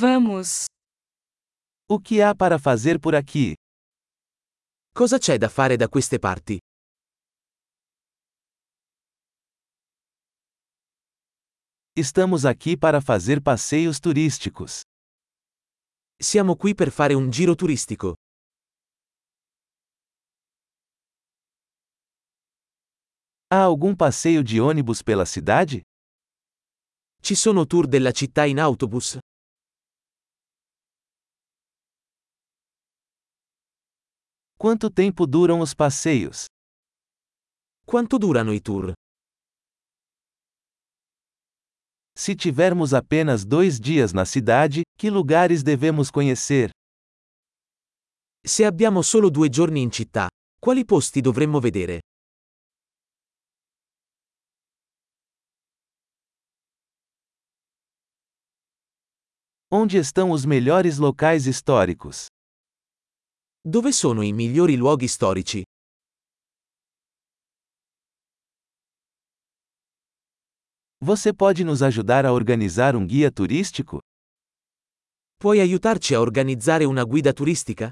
Vamos. O que há para fazer por aqui? Cosa c'è da fare da queste parti? Estamos aqui para fazer passeios turísticos. Siamo qui per fare un giro turistico. Há algum passeio de ônibus pela cidade? Ci sono tour della città in autobus? Quanto tempo duram os passeios? Quanto durano i tour? Se tivermos apenas dois dias na cidade, que lugares devemos conhecer? Se abbiamo solo due giorni in città, quali posti dovremmo vedere? Onde estão os melhores locais históricos? Dove sono i migliori luoghi storici? Você pode nos ajudar a organizar um guia turístico? Puoi aiutarci a organizzare una guida turistica?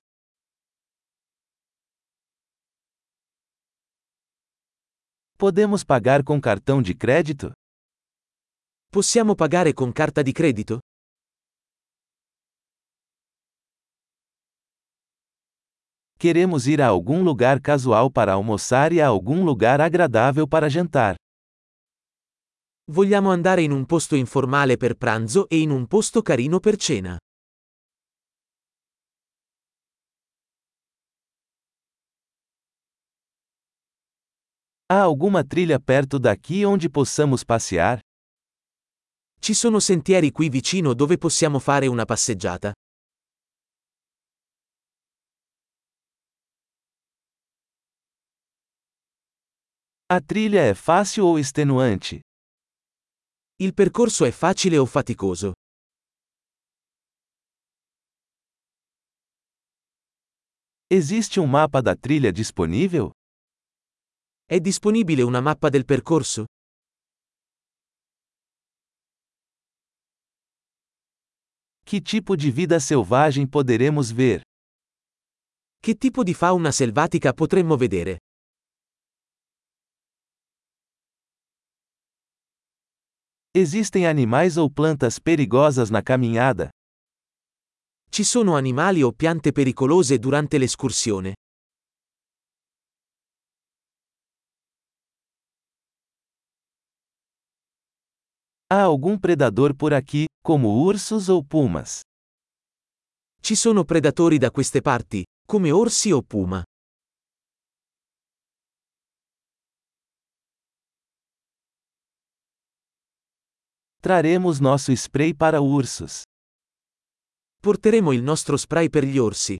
Podemos pagar com cartão de crédito? Possiamo pagare con carta di credito? Queremos ir a algum lugar casual para almoçar e a algum lugar agradável para jantar. Vogliamo andare in un posto informale per pranzo e in un posto carino per cena. Há alguma trilha perto daqui onde possamos passear? Ci sono sentieri qui vicino dove possiamo fare una passeggiata? A trilha é fácil ou extenuante? Il percorso è facile o faticoso? Existe um mapa da trilha disponível? È disponibile una mappa del percorso? Que tipo de vida selvagem poderemos ver? Che tipo di fauna selvatica potremmo vedere? Existem animais ou plantas perigosas na caminhada? Ci sono animali o piante pericolose durante l'escursione? Há algum predador por aqui, como ursos ou pumas? Ci sono predatori da queste parti, come orsi o puma? Traremos nosso spray para ursos. Porteremo il nostro spray per gli orsi.